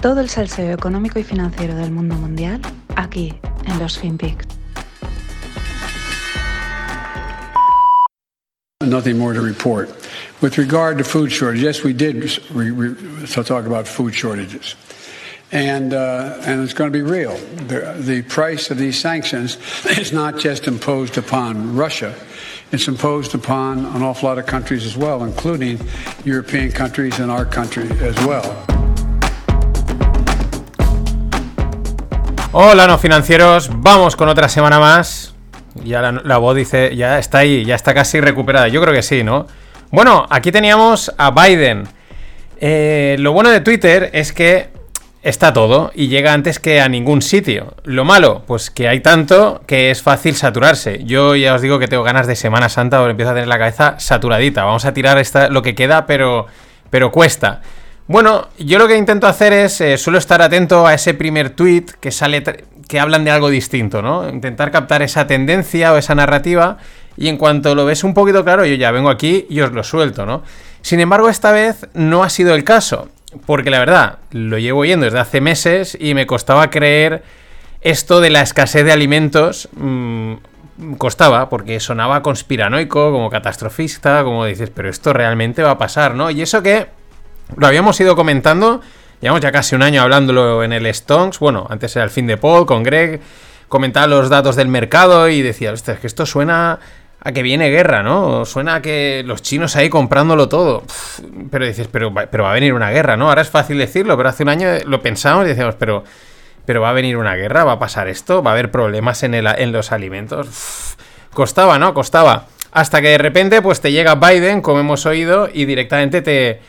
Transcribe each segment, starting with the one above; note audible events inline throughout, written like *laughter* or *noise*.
Todo el salseo económico y financiero del mundo mundial aquí en los FinPix. Nothing more to report. With regard to food shortages, yes, we did re- re- so talk about food shortages. And, uh, and it's going to be real. The, the price of these sanctions *laughs* is not just imposed upon Russia, it's imposed upon an awful lot of countries as well, including European countries and our country as well. Hola, no financieros. Vamos con otra semana más. Ya la, la voz dice, ya está ahí, ya está casi recuperada. Yo creo que sí, ¿no? Bueno, aquí teníamos a Biden. Eh, lo bueno de Twitter es que está todo y llega antes que a ningún sitio. Lo malo, pues que hay tanto que es fácil saturarse. Yo ya os digo que tengo ganas de Semana Santa o empiezo a tener la cabeza saturadita. Vamos a tirar esta, lo que queda, pero, pero cuesta. Bueno, yo lo que intento hacer es, eh, suelo estar atento a ese primer tweet que sale, que hablan de algo distinto, ¿no? Intentar captar esa tendencia o esa narrativa y en cuanto lo ves un poquito claro, yo ya vengo aquí y os lo suelto, ¿no? Sin embargo, esta vez no ha sido el caso, porque la verdad, lo llevo oyendo desde hace meses y me costaba creer esto de la escasez de alimentos. Mmm, costaba, porque sonaba conspiranoico, como catastrofista, como dices, pero esto realmente va a pasar, ¿no? Y eso que lo habíamos ido comentando, llevamos ya casi un año hablándolo en el Stonks, bueno, antes era el fin de Paul con Greg, comentaba los datos del mercado y decía, es que esto suena a que viene guerra, ¿no? Suena a que los chinos ahí comprándolo todo. Pero dices, pero, pero va a venir una guerra, ¿no? Ahora es fácil decirlo, pero hace un año lo pensamos y decíamos, pero, pero va a venir una guerra, va a pasar esto, va a haber problemas en, el, en los alimentos. Costaba, ¿no? Costaba. Hasta que de repente, pues te llega Biden, como hemos oído, y directamente te,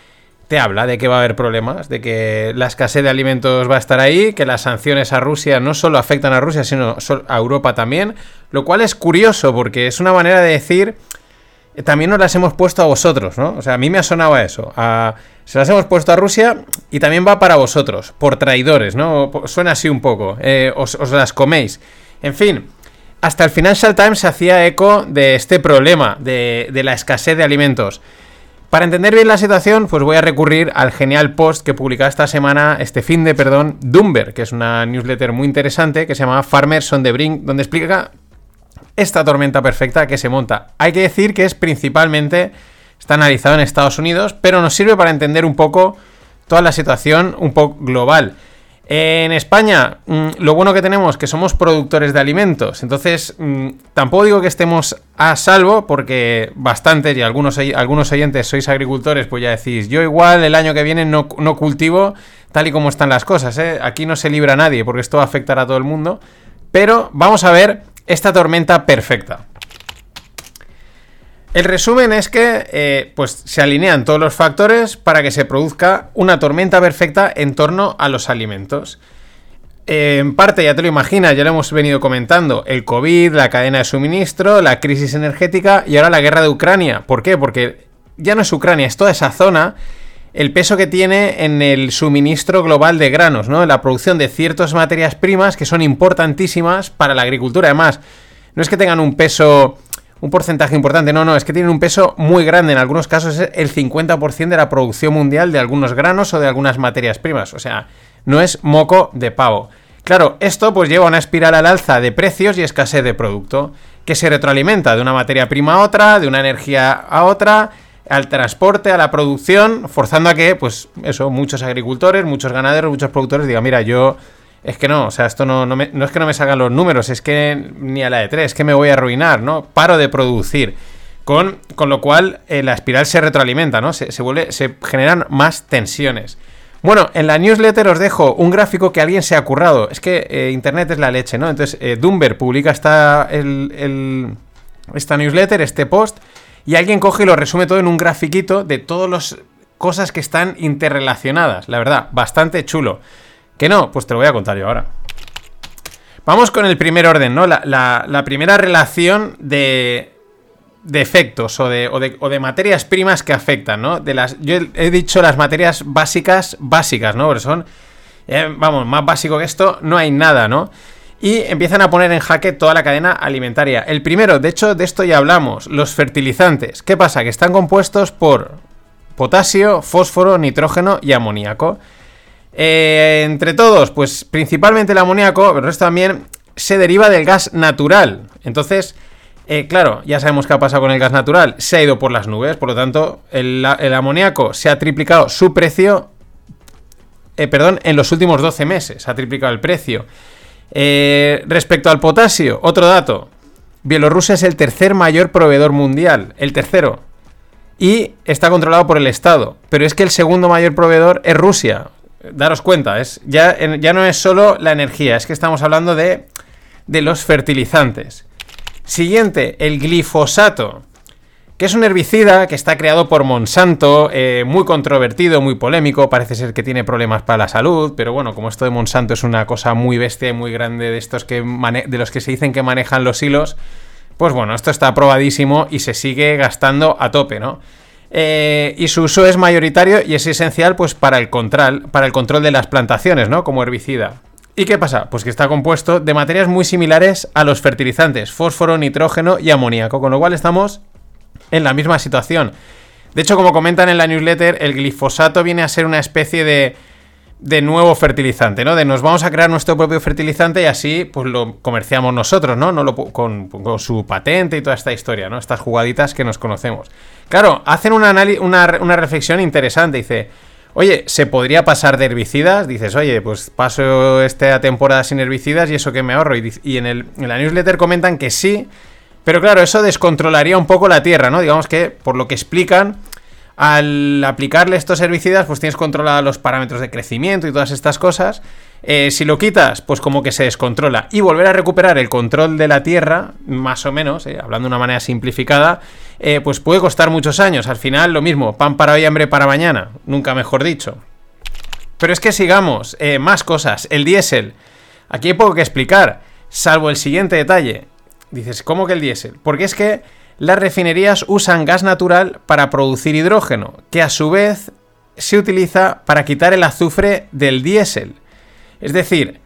te habla de que va a haber problemas, de que la escasez de alimentos va a estar ahí, que las sanciones a Rusia no solo afectan a Rusia, sino a Europa también, lo cual es curioso porque es una manera de decir, eh, también nos las hemos puesto a vosotros, ¿no? O sea, a mí me ha sonado a eso, se las hemos puesto a Rusia y también va para vosotros, por traidores, ¿no? Suena así un poco, eh, os, las coméis. En fin, hasta el Financial Times se hacía eco de este problema, de la escasez de alimentos. Para entender bien la situación, pues voy a recurrir al genial post que publicaba esta semana, este fin de, perdón, Dumber, que es una newsletter muy interesante que se llama Farmers on the Brink, donde explica esta tormenta perfecta que se monta. Hay que decir que es principalmente, está analizado en Estados Unidos, pero nos sirve para entender un poco toda la situación un poco global. En España, mmm, lo bueno que tenemos es que somos productores de alimentos, entonces mmm, tampoco digo que estemos a salvo, porque bastantes y algunos, algunos oyentes sois agricultores, pues ya decís, yo igual el año que viene no, no cultivo tal y como están las cosas, ¿eh? aquí no se libra nadie, porque esto va a afectar a todo el mundo, pero vamos a ver esta tormenta perfecta. El resumen es que eh, pues se alinean todos los factores para que se produzca una tormenta perfecta en torno a los alimentos. En parte, ya te lo imaginas, ya lo hemos venido comentando, el COVID, la cadena de suministro, la crisis energética y ahora la guerra de Ucrania. ¿Por qué? Porque ya no es Ucrania, es toda esa zona, el peso que tiene en el suministro global de granos, ¿no? En la producción de ciertas materias primas que son importantísimas para la agricultura. Además, no es que tengan un peso un porcentaje importante. No, no, es que tienen un peso muy grande. En algunos casos es el 50% de la producción mundial de algunos granos o de algunas materias primas. O sea, no es moco de pavo. Claro, esto pues lleva a una espiral al alza de precios y escasez de producto, que se retroalimenta de una materia prima a otra, de una energía a otra, al transporte, a la producción, forzando a que, pues eso, muchos agricultores, muchos ganaderos, muchos productores digan, mira, yo es que no, o sea, esto no, no, me, es que no me salgan los números, es que ni a la de tres, es que me voy a arruinar, ¿no? Paro de producir. Con, con lo cual eh, la espiral se retroalimenta, ¿no? Se, se, vuelve, generan más tensiones. Bueno, en la newsletter os dejo un gráfico que alguien se ha currado. Es que eh, Internet es la leche, ¿no? Entonces, eh, Dumber publica esta, esta newsletter, este post, y alguien coge y lo resume todo en un grafiquito de todas las cosas que están interrelacionadas. La verdad, bastante chulo. ¿Que no? Pues te lo voy a contar yo ahora. Vamos con el primer orden, ¿no? La, la, primera relación de, de efectos o de, o, de, o de, materias primas que afectan, ¿no? De las, yo he dicho las materias básicas, básicas, ¿no? Porque son, eh, vamos, más básico que esto, no hay nada, ¿no? Y empiezan a poner en jaque toda la cadena alimentaria. El primero, de hecho, de esto ya hablamos, los fertilizantes. ¿Qué pasa? Que están compuestos por potasio, fósforo, nitrógeno y amoníaco. Eh, entre todos, pues principalmente el amoníaco, pero el resto también se deriva del gas natural. Entonces, eh, claro, ya sabemos qué ha pasado con el gas natural. Se ha ido por las nubes, por lo tanto, el, amoníaco se ha triplicado su precio. Eh, perdón, en los últimos 12 meses ha triplicado el precio. respecto al potasio, otro dato. Bielorrusia es el tercer mayor proveedor mundial. El tercero. Y está controlado por el Estado. Pero es que el segundo mayor proveedor es Rusia daros cuenta, es, ya, ya no es solo la energía, es que estamos hablando de, de los fertilizantes. Siguiente, el glifosato, que es un herbicida que está creado por Monsanto, eh, muy controvertido, muy polémico, parece ser que tiene problemas para la salud, pero bueno, como esto de Monsanto es una cosa muy bestia y muy grande de estos que de los que se dicen que manejan los hilos, pues bueno, esto está aprobadísimo y se sigue gastando a tope, ¿no? Eh, y su uso es mayoritario y es esencial pues, para, el control, para el control de las plantaciones, ¿no? Como herbicida. ¿Y qué pasa? Pues que está compuesto de materias muy similares a los fertilizantes, fósforo, nitrógeno y amoníaco, con lo cual estamos en la misma situación. De hecho, como comentan en la newsletter, el glifosato viene a ser una especie de de nuevo fertilizante, ¿no? De nos vamos a crear nuestro propio fertilizante y así pues lo comerciamos nosotros, ¿no? no lo, con, su patente y toda esta historia, ¿no? Estas jugaditas que nos conocemos. Claro, hacen una, reflexión interesante, dice, oye, ¿se podría pasar de herbicidas? Dices, oye, pues paso esta temporada sin herbicidas y eso que me ahorro. Y, en, el, en la newsletter comentan que sí, pero claro, eso descontrolaría un poco la tierra, ¿no? Digamos que, por lo que explican al aplicarle estos herbicidas, pues tienes controlados los parámetros de crecimiento y todas estas cosas. Eh, si lo quitas, pues como que se descontrola. Y volver a recuperar el control de la tierra, más o menos, eh, hablando de una manera simplificada, eh, pues puede costar muchos años. Al final, lo mismo, pan para hoy, hambre para mañana. Nunca mejor dicho. Pero es que sigamos, más cosas. El diésel. Aquí hay poco que explicar, salvo el siguiente detalle. Dices, ¿cómo que el diésel? Porque es que las refinerías usan gas natural para producir hidrógeno, que a su vez se utiliza para quitar el azufre del diésel. Es decir,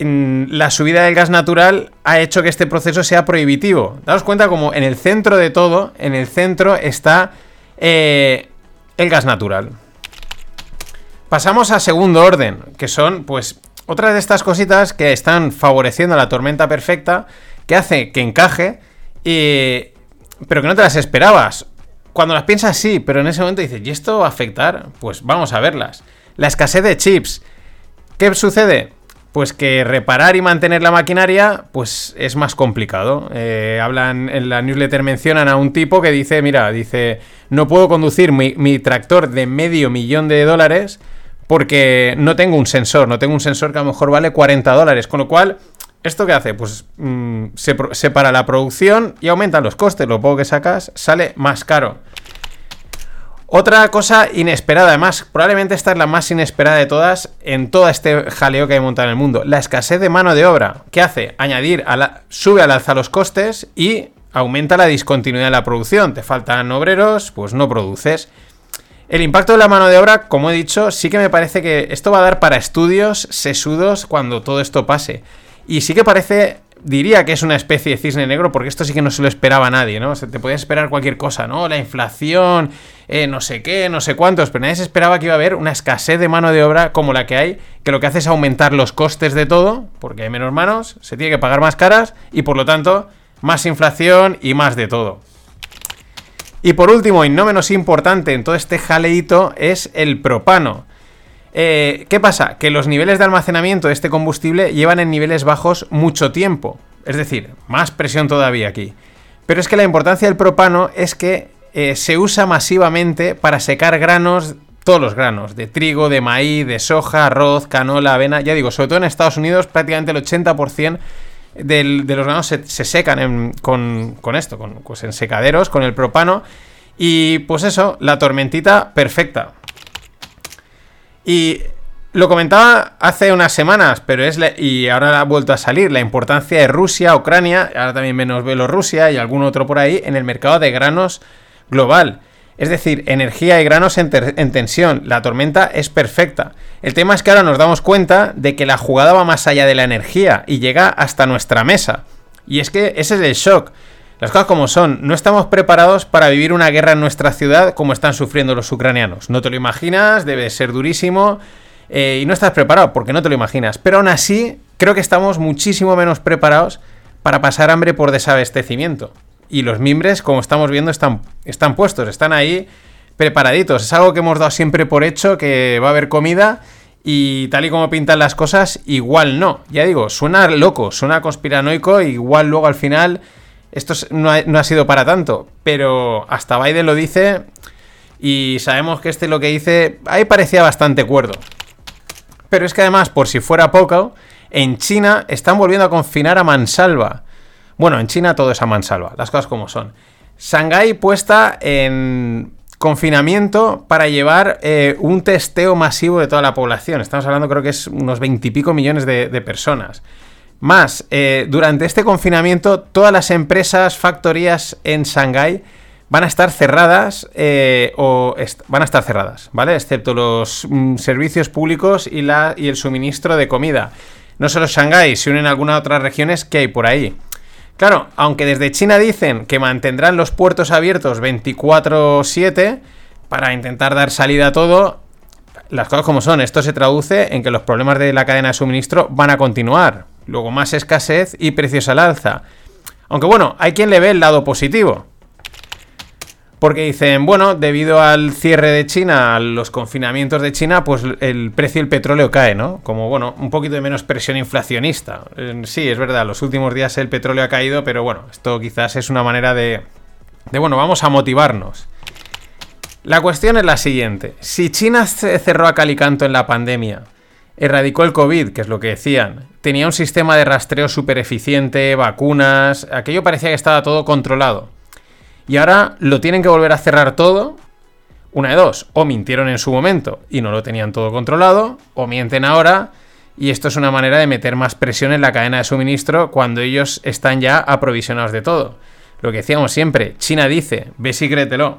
la subida del gas natural ha hecho que este proceso sea prohibitivo. Daos cuenta como en el centro de todo, en el centro está eh, el gas natural. Pasamos a segundo orden, que son pues otras de estas cositas que están favoreciendo la tormenta perfecta, que hace que encaje y, pero que no te las esperabas. Cuando las piensas, sí, pero en ese momento dices, ¿y esto va a afectar? Pues vamos a verlas. La escasez de chips. ¿Qué sucede? Pues que reparar y mantener la maquinaria, pues es más complicado. Eh, hablan, en la newsletter mencionan a un tipo que dice, mira, dice, no puedo conducir mi, mi tractor de medio millón de dólares porque no tengo un sensor, no tengo un sensor que a lo mejor vale 40 dólares, con lo cual ¿Esto qué hace? Pues mm, se separa la producción y aumenta los costes. Lo poco que sacas sale más caro. Otra cosa inesperada, además, probablemente esta es la más inesperada de todas en todo este jaleo que hay montado en el mundo. La escasez de mano de obra. ¿Qué hace? Añadir, a la, sube al alza los costes y aumenta la discontinuidad de la producción. Te faltan obreros, pues no produces. El impacto de la mano de obra, como he dicho, sí que me parece que esto va a dar para estudios sesudos cuando todo esto pase. Y sí que parece, diría que es una especie de cisne negro, porque esto sí que no se lo esperaba nadie, ¿no? Se te podía esperar cualquier cosa, ¿no? La inflación, eh, no sé qué, no sé cuántos, pero nadie se esperaba que iba a haber una escasez de mano de obra como la que hay, que lo que hace es aumentar los costes de todo, porque hay menos manos, se tiene que pagar más caras y por lo tanto más inflación y más de todo. Y por último, y no menos importante en todo este jaleito, es el propano. Eh, ¿Qué pasa? Que los niveles de almacenamiento de este combustible llevan en niveles bajos mucho tiempo. Es decir, más presión todavía aquí. Pero es que la importancia del propano es que eh, se usa masivamente para secar granos, todos los granos, de trigo, de maíz, de soja, arroz, canola, avena. Ya digo, sobre todo en Estados Unidos prácticamente el 80% de los granos se, secan con, esto, con, pues en secaderos, con el propano. Y pues eso, la tormentita perfecta. Y lo comentaba hace unas semanas, pero es y ahora ha vuelto a salir la importancia de Rusia, Ucrania, ahora también menos Bielorrusia y algún otro por ahí en el mercado de granos global. Es decir, energía y granos en, en, tensión. La tormenta es perfecta. El tema es que ahora nos damos cuenta de que la jugada va más allá de la energía y llega hasta nuestra mesa. Y es que ese es el shock. Las cosas como son, no estamos preparados para vivir una guerra en nuestra ciudad como están sufriendo los ucranianos. No te lo imaginas, debe ser durísimo. eh, y no estás preparado porque no te lo imaginas. Pero aún así, creo que estamos muchísimo menos preparados para pasar hambre por desabastecimiento. Y los mimbres, como estamos viendo, están, están puestos, están ahí preparaditos. Es algo que hemos dado siempre por hecho, que va a haber comida y tal y como pintan las cosas, igual no. Ya digo, suena loco, suena conspiranoico, igual luego al final esto no ha, sido para tanto. Pero hasta Biden lo dice y sabemos que este lo que dice ahí parecía bastante cuerdo. Pero es que además, por si fuera poco, en China están volviendo a confinar a mansalva. Bueno, en China todo es a mansalva, las cosas como son. Shanghái puesta en confinamiento para llevar eh, un testeo masivo de toda la población. Estamos hablando creo que es unos veintipico millones de, personas. Más, eh, durante este confinamiento todas las empresas, factorías en Shanghái van a estar cerradas eh, o van a estar cerradas, ¿vale? Excepto los mm, servicios públicos y, la, y el suministro de comida. No solo Shanghái, se unen algunas otras regiones que hay por ahí. Claro, aunque desde China dicen que mantendrán los puertos abiertos 24/7 para intentar dar salida a todo, las cosas como son, esto se traduce en que los problemas de la cadena de suministro van a continuar. Luego más escasez y precios al alza. Aunque bueno, hay quien le ve el lado positivo. Porque dicen, bueno, debido al cierre de China, a los confinamientos de China, pues el precio del petróleo cae, ¿no? Como, bueno, un poquito de menos presión inflacionista. Sí, es verdad, los últimos días el petróleo ha caído, pero bueno, esto quizás es una manera de, de bueno, vamos a motivarnos. La cuestión es la siguiente. Si China se cerró a calicanto en la pandemia, erradicó el COVID, que es lo que decían, tenía un sistema de rastreo súper eficiente, vacunas, aquello parecía que estaba todo controlado y ahora lo tienen que volver a cerrar todo. Una de dos, o mintieron en su momento y no lo tenían todo controlado, o mienten ahora y esto es una manera de meter más presión en la cadena de suministro cuando ellos están ya aprovisionados de todo. Lo que decíamos siempre, China dice, ve y créetelo.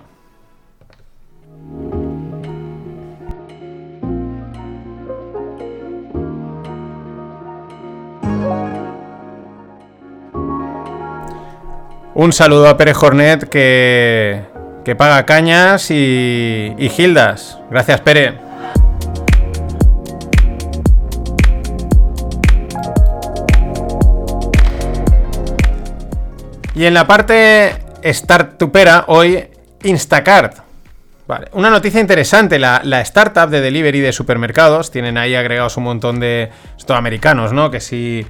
Un saludo a Pérez Jornet que, que paga cañas y, y gildas. Gracias, Pere. Y en la parte startupera, hoy Instacart. Vale, una noticia interesante, la, la, startup de delivery de supermercados, tienen ahí agregados un montón de... Esto americanos, ¿no? Que si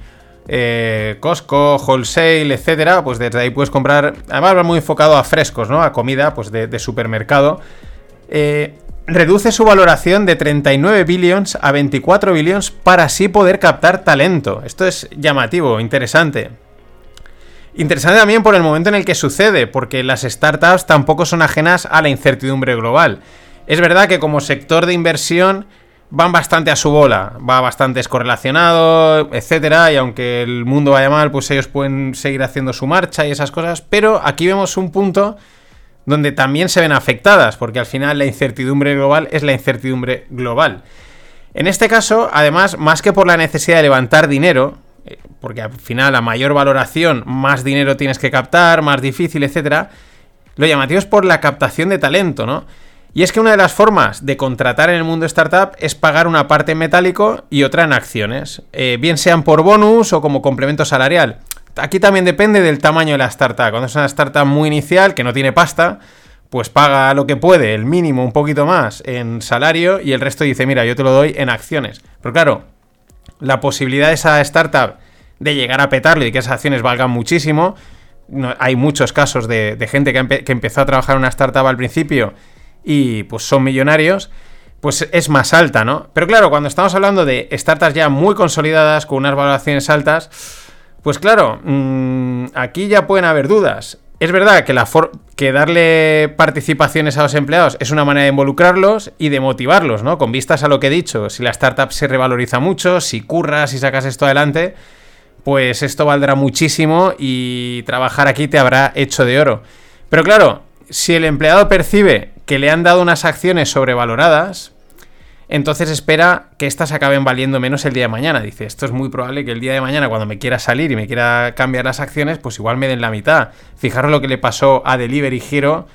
eh, Costco, Wholesale, etcétera, pues desde ahí puedes comprar. Además, va muy enfocado a frescos, ¿no? A comida, pues de, supermercado. Eh, reduce su valoración de 39 billions a 24 billions para así poder captar talento. Esto es llamativo, interesante. Interesante también por el momento en el que sucede, porque las startups tampoco son ajenas a la incertidumbre global. Es verdad que como sector de inversión van bastante a su bola, va bastante correlacionado, etcétera, y aunque el mundo vaya mal, pues ellos pueden seguir haciendo su marcha y esas cosas, pero aquí vemos un punto donde también se ven afectadas, porque al final la incertidumbre global es la incertidumbre global. En este caso, además, más que por la necesidad de levantar dinero, eh, porque al final a mayor valoración, más dinero tienes que captar, más difícil, etcétera, lo llamativo es por la captación de talento, ¿no? Y es que una de las formas de contratar en el mundo startup es pagar una parte en metálico y otra en acciones, eh, bien sean por bonus o como complemento salarial. Aquí también depende del tamaño de la startup. Cuando es una startup muy inicial que no tiene pasta, pues paga lo que puede, el mínimo, un poquito más en salario y el resto dice, mira, yo te lo doy en acciones. Pero claro, la posibilidad de esa startup de llegar a petarlo y que esas acciones valgan muchísimo, hay muchos casos de, gente que, que empezó a trabajar en una startup al principio y pues son millonarios, pues es más alta, ¿no? Pero claro, cuando estamos hablando de startups ya muy consolidadas, con unas valoraciones altas, pues claro, mm, aquí ya pueden haber dudas. Es verdad que, la que darle participaciones a los empleados es una manera de involucrarlos y de motivarlos, ¿no? Con vistas a lo que he dicho, si la startup se revaloriza mucho, si curras, si sacas esto adelante, pues esto valdrá muchísimo y trabajar aquí te habrá hecho de oro. Pero claro, si el empleado percibe que le han dado unas acciones sobrevaloradas, entonces espera que éstas acaben valiendo menos el día de mañana. Dice, esto es muy probable que el día de mañana, cuando me quiera salir y me quiera cambiar las acciones, pues igual me den la mitad. Fijaros lo que le pasó a Delivery Hero,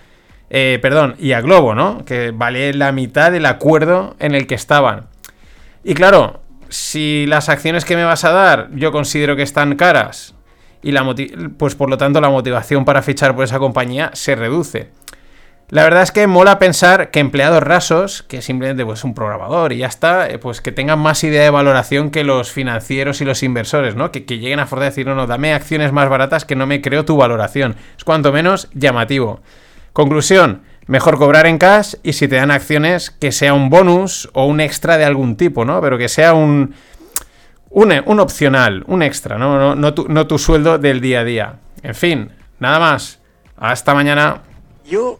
eh, perdón, y a Globo, ¿no? Que vale la mitad del acuerdo en el que estaban. Y claro, si las acciones que me vas a dar yo considero que están caras y la pues por lo tanto la motivación para fichar por esa compañía se reduce. La verdad es que mola pensar que empleados rasos, que simplemente pues un programador y ya está, eh, pues que tengan más idea de valoración que los financieros y los inversores, ¿no? Que, lleguen a Ford decir, no, no, dame acciones más baratas que no me creo tu valoración. Es cuanto menos llamativo. Conclusión, mejor cobrar en cash y si te dan acciones que sea un bonus o un extra de algún tipo, ¿no? Pero que sea un, un, opcional, un extra, ¿no? No, tu, no tu sueldo del día a día. En fin, nada más. Hasta mañana. Yo